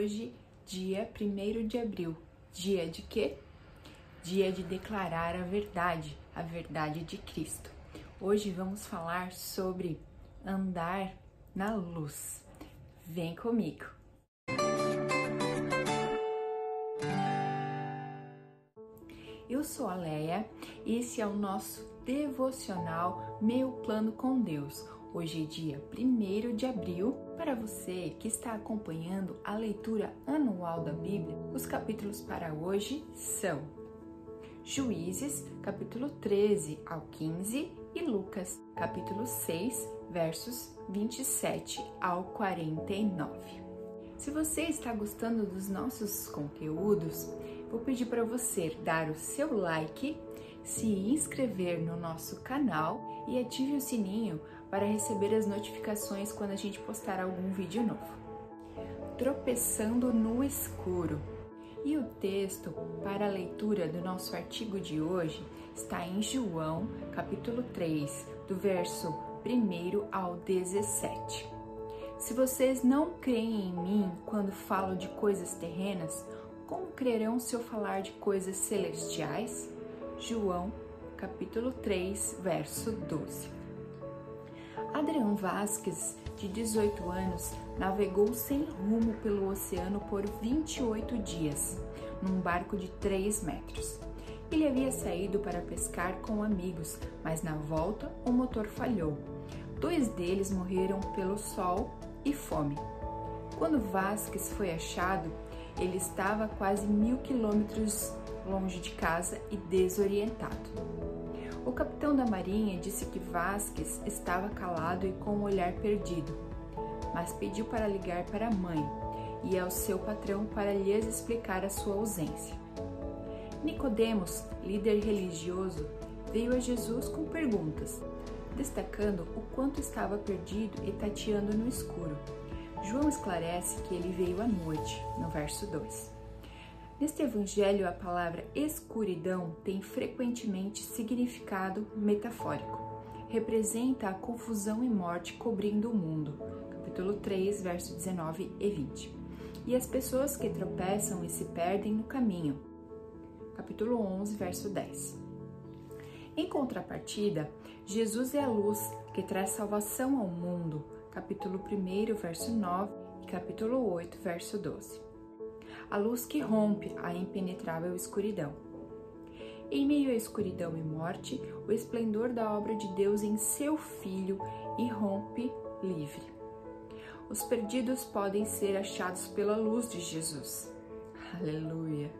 hoje, dia 1 de abril. Dia de quê? Dia de declarar a verdade, a verdade de Cristo. Hoje vamos falar sobre andar na luz. Vem comigo! Eu sou a Leia e esse é o nosso devocional Meu Plano com Deus. Hoje é dia 1 de abril. Para você que está acompanhando a leitura anual da Bíblia, os capítulos para hoje são Juízes, capítulo 13 ao 15 e Lucas, capítulo 6, versos 27 ao 49. Se você está gostando dos nossos conteúdos, vou pedir para você dar o seu like, se inscrever no nosso canal e ative o sininho para receber as notificações quando a gente postar algum vídeo novo. Tropeçando no escuro. E o texto para a leitura do nosso artigo de hoje está em João, capítulo 3, do verso 1 ao 17. Se vocês não creem em mim quando falo de coisas terrenas, como crerão se eu falar de coisas celestiais? João, capítulo 3, verso 12. Adriano Vasques, de 18 anos, navegou sem rumo pelo oceano por 28 dias, num barco de 3 metros. Ele havia saído para pescar com amigos, mas na volta o motor falhou. Dois deles morreram pelo sol e fome. Quando Vasques foi achado, ele estava quase mil quilômetros longe de casa e desorientado. O capitão da marinha disse que Vasques estava calado e com o olhar perdido, mas pediu para ligar para a mãe e ao seu patrão para lhes explicar a sua ausência. Nicodemos, líder religioso, veio a Jesus com perguntas, destacando o quanto estava perdido e tateando no escuro. João esclarece que ele veio à noite, no verso 2. Neste evangelho, a palavra escuridão tem frequentemente significado metafórico. Representa a confusão e morte cobrindo o mundo. Capítulo 3, verso 19 e 20. E as pessoas que tropeçam e se perdem no caminho capítulo 11, verso 10. Em contrapartida, Jesus é a luz que traz salvação ao mundo, capítulo 1, verso 9 e capítulo 8, verso 12. A luz que rompe a impenetrável escuridão. Em meio à escuridão e morte, o esplendor da obra de Deus em seu Filho irrompe livre. Os perdidos podem ser achados pela luz de Jesus. Aleluia!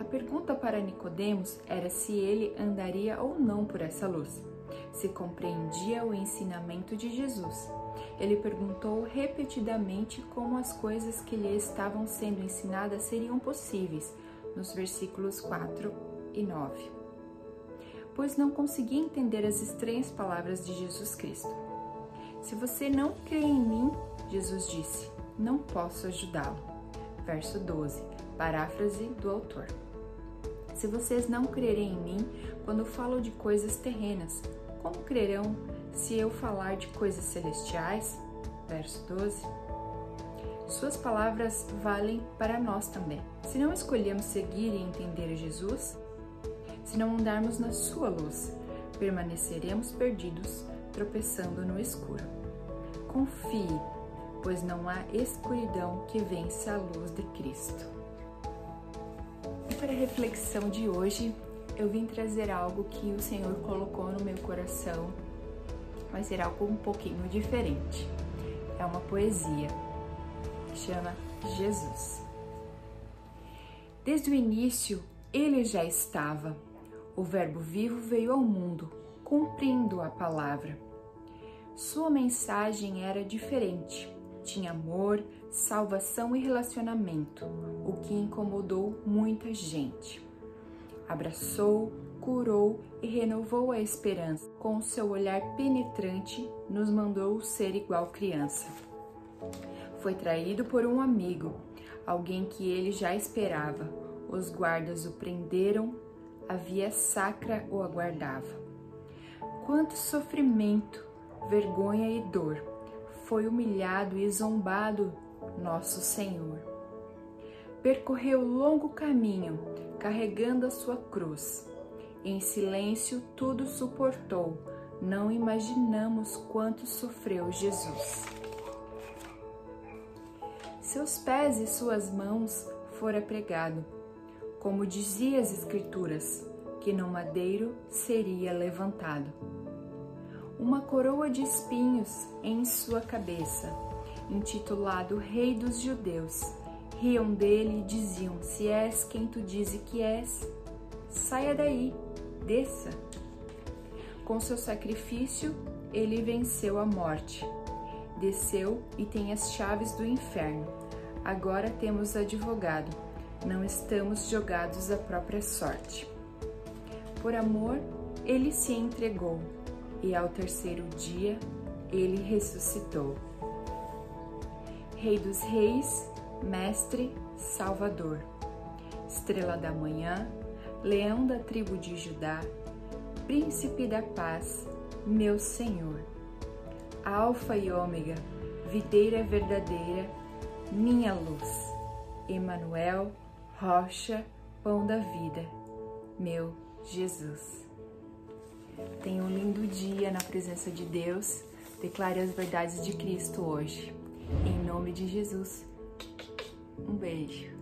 A pergunta para Nicodemos era se ele andaria ou não por essa luz, se compreendia o ensinamento de Jesus. Ele perguntou repetidamente como as coisas que lhe estavam sendo ensinadas seriam possíveis, nos versículos 4 e 9. Pois não conseguia entender as estranhas palavras de Jesus Cristo. Se você não crê em mim, Jesus disse, não posso ajudá-lo. Verso 12, paráfrase do autor. Se vocês não crerem em mim quando falo de coisas terrenas, como crerão se eu falar de coisas celestiais? Verso 12. Suas palavras valem para nós também. Se não escolhemos seguir e entender Jesus, se não andarmos na sua luz, permaneceremos perdidos, tropeçando no escuro. Confie, pois não há escuridão que vence a luz de Cristo para a reflexão de hoje, eu vim trazer algo que o Senhor colocou no meu coração. Vai ser algo um pouquinho diferente. É uma poesia que chama Jesus. Desde o início, ele já estava. O Verbo vivo veio ao mundo, cumprindo a palavra. Sua mensagem era diferente tinha amor, salvação e relacionamento, o que incomodou muita gente. Abraçou, curou e renovou a esperança. Com seu olhar penetrante, nos mandou ser igual criança. Foi traído por um amigo, alguém que ele já esperava. Os guardas o prenderam, a via sacra o aguardava. Quanto sofrimento, vergonha e dor! foi humilhado e zombado nosso Senhor. percorreu longo caminho, carregando a sua cruz. Em silêncio tudo suportou. Não imaginamos quanto sofreu Jesus. Seus pés e suas mãos fora pregado, como dizia as Escrituras, que no madeiro seria levantado. Uma coroa de espinhos em sua cabeça, intitulado Rei dos Judeus. Riam dele e diziam: Se és quem tu dizes que és, saia daí, desça. Com seu sacrifício, ele venceu a morte. Desceu e tem as chaves do inferno. Agora temos advogado, não estamos jogados à própria sorte. Por amor, ele se entregou e ao terceiro dia ele ressuscitou. Rei dos Reis, Mestre, Salvador, Estrela da Manhã, Leão da tribo de Judá, Príncipe da Paz, meu Senhor. Alfa e Ômega, videira verdadeira, minha luz. Emanuel, rocha, pão da vida, meu Jesus. Tenha um lindo dia na presença de Deus. Declare as verdades de Cristo hoje. Em nome de Jesus. Um beijo.